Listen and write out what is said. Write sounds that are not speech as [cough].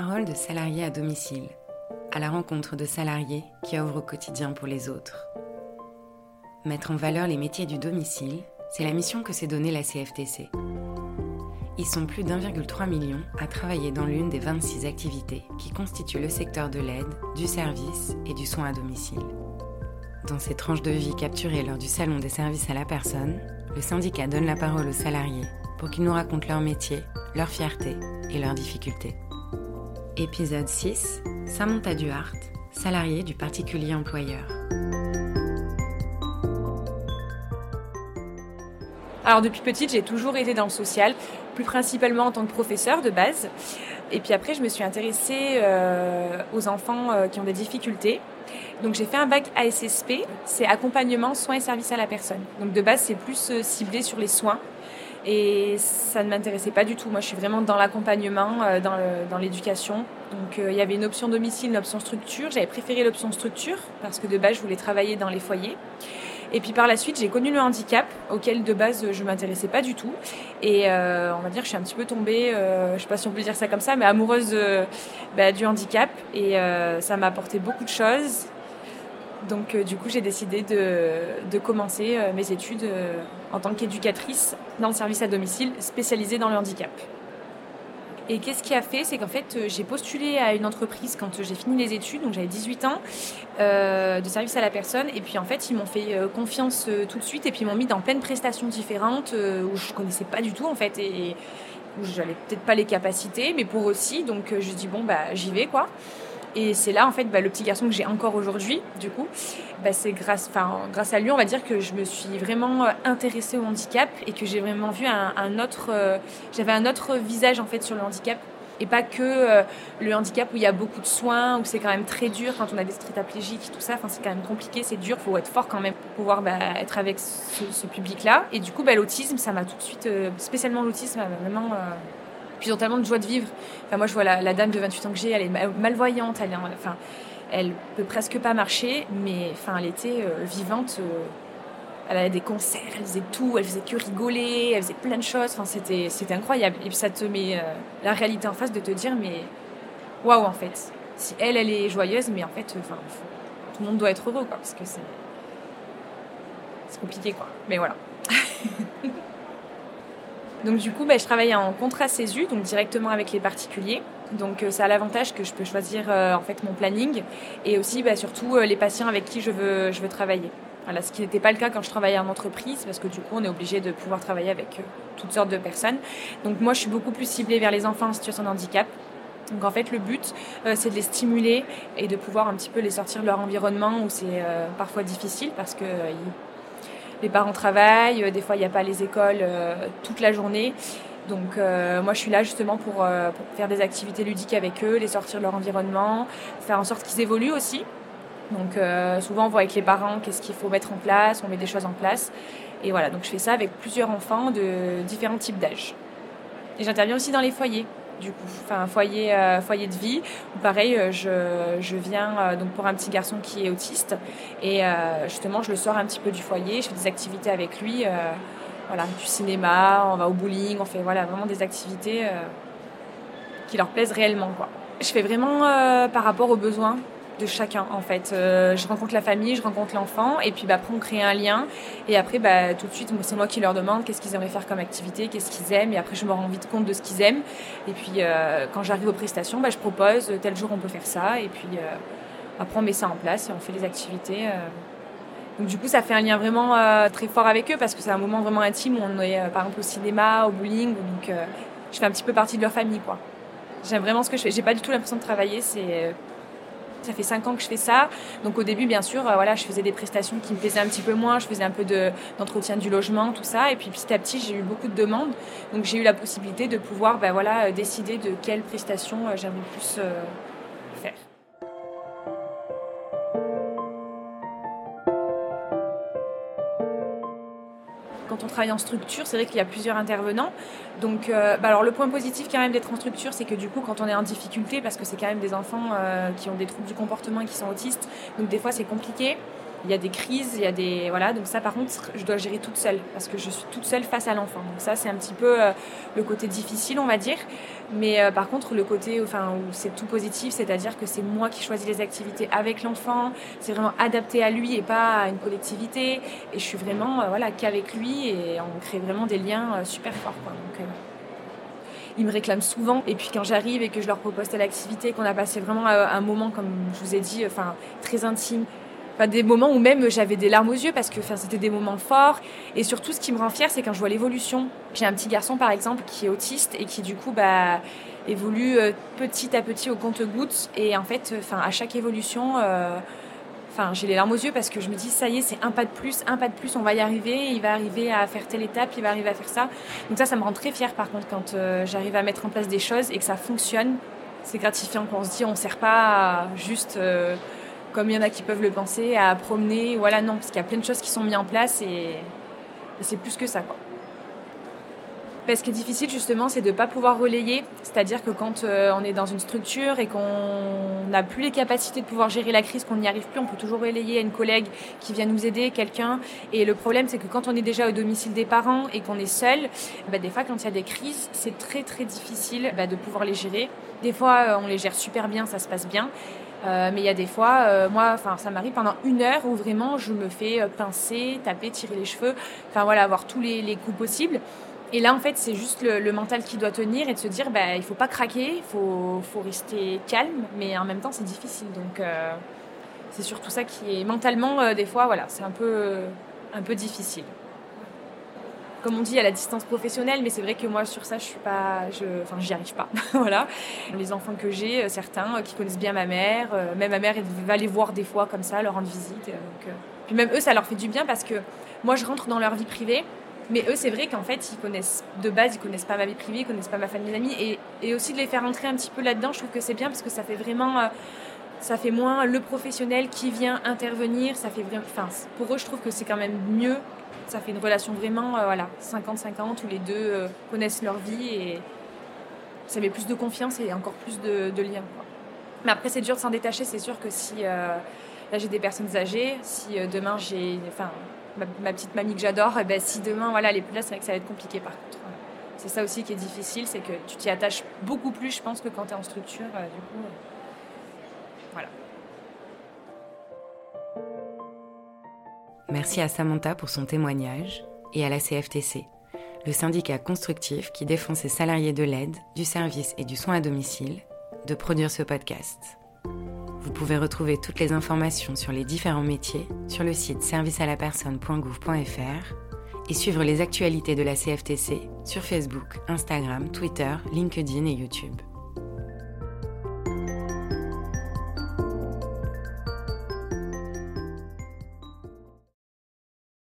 parole de salariés à domicile, à la rencontre de salariés qui œuvrent au quotidien pour les autres. Mettre en valeur les métiers du domicile, c'est la mission que s'est donnée la CFTC. Ils sont plus d'1,3 million à travailler dans l'une des 26 activités qui constituent le secteur de l'aide, du service et du soin à domicile. Dans ces tranches de vie capturées lors du Salon des services à la personne, le syndicat donne la parole aux salariés pour qu'ils nous racontent leur métier, leur fierté et leurs difficultés. Épisode 6 Samantha Duhart, salariée du particulier employeur. Alors depuis petite, j'ai toujours été dans le social, plus principalement en tant que professeur de base. Et puis après, je me suis intéressée euh, aux enfants euh, qui ont des difficultés. Donc j'ai fait un bac ASSP, c'est accompagnement, soins et services à la personne. Donc de base, c'est plus euh, ciblé sur les soins. Et ça ne m'intéressait pas du tout. Moi, je suis vraiment dans l'accompagnement, euh, dans l'éducation. Donc, euh, il y avait une option domicile, une option structure. J'avais préféré l'option structure parce que de base, je voulais travailler dans les foyers. Et puis par la suite, j'ai connu le handicap, auquel de base je m'intéressais pas du tout. Et euh, on va dire que je suis un petit peu tombée, euh, je sais pas si on peut dire ça comme ça, mais amoureuse bah, du handicap. Et ça m'a apporté beaucoup de choses. Donc du coup, j'ai décidé de, commencer mes études en tant qu'éducatrice dans le service à domicile spécialisé dans le handicap. Et qu'est-ce qui a fait? C'est qu'en fait, euh, j'ai postulé à une entreprise quand j'ai fini les études, donc j'avais 18 ans, euh, de service à la personne. Et puis en fait, ils m'ont fait euh, confiance tout de suite et puis ils m'ont mis dans plein de prestations différentes où je connaissais pas du tout en fait et où j'avais peut-être pas les capacités, mais pour aussi. Donc je dis bon bah j'y vais quoi. Et c'est là, en fait, bah, le petit garçon que j'ai encore aujourd'hui, du coup, bah, c'est grâce, grâce à lui, on va dire que je me suis vraiment euh, intéressée au handicap et que j'ai vraiment vu un, autre, euh, j'avais un autre visage en fait sur le handicap et pas que euh, le handicap où il y a beaucoup de soins, où c'est quand même très dur quand on a des tétraplégiques, tout ça. Enfin, c'est quand même compliqué, c'est dur, faut être fort quand même pour pouvoir bah, être avec ce, public-là. Et du coup, l'autisme, ça m'a tout de suite, spécialement l'autisme, m'a vraiment puis ils ont tellement de joie de vivre. Enfin, moi, je vois la, dame de 28 ans que j'ai, elle est malvoyante, elle, enfin, elle peut presque pas marcher, mais enfin, elle était euh, vivante. Euh, elle avait des concerts, elle faisait tout, elle faisait que rigoler, elle faisait plein de choses. Enfin, c'était, c'était incroyable. Et puis ça te met euh, la réalité en face de te dire, mais waouh, en fait. Si elle, elle est joyeuse, mais en fait, enfin, tout le monde doit être heureux, quoi, parce que c'est, c'est compliqué, quoi. Mais voilà. Donc du coup, bah, je travaille en contrat CESU, donc directement avec les particuliers. Donc euh, ça a l'avantage que je peux choisir euh, en fait mon planning et aussi bah, surtout euh, les patients avec qui je veux, je veux travailler. Voilà, ce qui n'était pas le cas quand je travaillais en entreprise parce que du coup on est obligé de pouvoir travailler avec toutes sortes de personnes. Donc moi je suis beaucoup plus ciblée vers les enfants en situation de handicap. Donc en fait le but c'est de les stimuler et de pouvoir un petit peu les sortir de leur environnement où c'est parfois difficile parce que les parents travaillent, euh, des fois il n'y a pas les écoles euh, toute la journée. Donc euh, moi je suis là justement pour, faire des activités ludiques avec eux, les sortir de leur environnement, faire en sorte qu'ils évoluent aussi. Donc souvent on voit avec les parents qu'est-ce qu'il faut mettre en place, on met des choses en place. Et voilà, donc je fais ça avec plusieurs enfants de différents types d'âge. Et j'interviens aussi dans les foyers du coup, enfin foyer, euh, foyer de vie. pareil, euh, je, je viens euh, donc pour un petit garçon qui est autiste et justement je le sors un petit peu du foyer, je fais des activités avec lui, voilà, du cinéma, on va au bowling, on fait voilà vraiment des activités qui leur plaisent réellement quoi. Je fais vraiment par rapport aux besoins de chacun en fait. Euh, je rencontre la famille, je rencontre l'enfant et puis bah, après on crée un lien et après bah, tout de suite c'est moi qui leur demande qu'est-ce qu'ils aimeraient faire comme activité, qu'est-ce qu'ils aiment et après je me rends vite compte de ce qu'ils aiment et puis euh, quand j'arrive aux prestations bah, je propose tel jour on peut faire ça et puis euh, après on met ça en place et on fait les activités. Donc du coup ça fait un lien vraiment très fort avec eux parce que c'est un moment vraiment intime où on est par exemple au cinéma, au bowling donc je fais un petit peu partie de leur famille quoi. J'aime vraiment ce que je fais. J'ai pas du tout l'impression de travailler, c'est ça fait cinq ans que je fais ça. Donc au début, bien sûr, euh, voilà, je faisais des prestations qui me plaisaient un petit peu moins. Je faisais un peu d'entretien du logement, tout ça. Et puis petit à petit, j'ai eu beaucoup de demandes. Donc j'ai eu la possibilité de pouvoir ben, voilà, décider de quelles prestations euh, j'aimerais plus euh, travaille en structure, c'est vrai qu'il y a plusieurs intervenants. Donc, euh, bah alors le point positif quand même d'être en structure, c'est que du coup, quand on est en difficulté, parce que c'est quand même des enfants euh, qui ont des troubles du comportement et qui sont autistes, donc des fois c'est compliqué. Il y a des crises, il y a des voilà. Donc ça, par contre, je dois gérer toute seule parce que je suis toute seule face à l'enfant. Donc ça, c'est un petit peu euh, le côté difficile, on va dire. Mais euh, par contre, le côté, enfin, où c'est tout positif, c'est-à-dire que c'est moi qui choisis les activités avec l'enfant. C'est vraiment adapté à lui et pas à une collectivité. Et je suis vraiment, euh, voilà, qu'avec lui et on crée vraiment des liens super forts. Quoi. Donc, ils me réclament souvent. Et puis quand j'arrive et que je leur propose telle activité, qu'on a passé vraiment un moment, comme je vous ai dit, enfin très intime, des moments où même j'avais des larmes aux yeux parce que c'était des moments forts. Et surtout, ce qui me rend fière, c'est quand je vois l'évolution. J'ai un petit garçon, par exemple, qui est autiste et qui, du coup, bah, évolue euh, petit à petit au compte-gouttes. Et en fait, enfin, à chaque évolution, euh, j'ai les larmes aux yeux parce que je me dis, ça y est, c'est un pas de plus, un pas de plus, on va y arriver. Il va arriver à faire telle étape, il va arriver à faire ça. Donc ça, ça me rend très fière, par contre, quand euh, j'arrive à mettre en place des choses et que ça fonctionne. C'est gratifiant quand on se dit, on ne sert pas juste comme il y en a qui peuvent le penser, à promener. Voilà, non, parce qu'il y a plein de choses qui sont mises en place et, c'est plus que ça. Quoi. ce qui est difficile justement, c'est de ne pas pouvoir relayer. C'est-à-dire que quand euh, on est dans une structure et qu'on n'a plus les capacités de pouvoir gérer la crise, qu'on n'y arrive plus, on peut toujours relayer à une collègue qui vient nous aider, quelqu'un. Et le problème, c'est que quand on est déjà au domicile des parents et qu'on est seul, bah, des fois, quand il y a des crises, c'est très très difficile bah, de pouvoir les gérer. Des fois, euh, on les gère super bien, ça se passe bien. Euh, mais il y a des fois, euh, moi, enfin, ça m'arrive pendant une heure où vraiment je me fais euh, pincer, taper, tirer les cheveux, enfin voilà, avoir tous les, coups possibles. Et là, en fait, c'est juste le, mental qui doit tenir et de se dire, bah, il faut pas craquer, il faut, faut, rester calme, mais en même temps, c'est difficile. Donc, c'est surtout ça qui est mentalement, des fois, voilà, c'est un peu, un peu difficile comme on dit, à la distance professionnelle, mais c'est vrai que moi, sur ça, je suis pas, je, enfin, j'y arrive pas. [laughs] voilà. Les enfants que j'ai, euh, certains euh, qui connaissent bien ma mère, euh, même ma mère, va les voir des fois comme ça, leur rendre visite. Puis même eux, ça leur fait du bien parce que moi, je rentre dans leur vie privée. Mais eux, c'est vrai qu'en fait, ils connaissent de base, ils connaissent pas ma vie privée, ils connaissent pas ma famille, mes amis, et, et aussi de les faire entrer un petit peu là-dedans, je trouve que c'est bien parce que ça fait vraiment, ça fait moins le professionnel qui vient intervenir. Ça fait enfin, pour eux, je trouve que c'est quand même mieux ça fait une relation vraiment euh, voilà, 50-50 où les deux euh, connaissent leur vie et ça met plus de confiance et encore plus de, de liens. Mais après, c'est dur de s'en détacher. C'est sûr que si euh, là j'ai des personnes âgées, si demain j'ai enfin, ma, petite mamie que j'adore, eh ben, si demain voilà, plus là, c'est vrai que ça va être compliqué par contre. C'est ça aussi qui est difficile, c'est que tu t'y attaches beaucoup plus, je pense, que quand tu es en structure. du coup, Merci à Samantha pour son témoignage et à la CFTC, le syndicat constructif qui défend ses salariés de l'aide, du service et du soin à domicile, de produire ce podcast. Vous pouvez retrouver toutes les informations sur les différents métiers sur le site servicealapersonne.gouv.fr et suivre les actualités de la CFTC sur Facebook, Instagram, Twitter, LinkedIn et YouTube.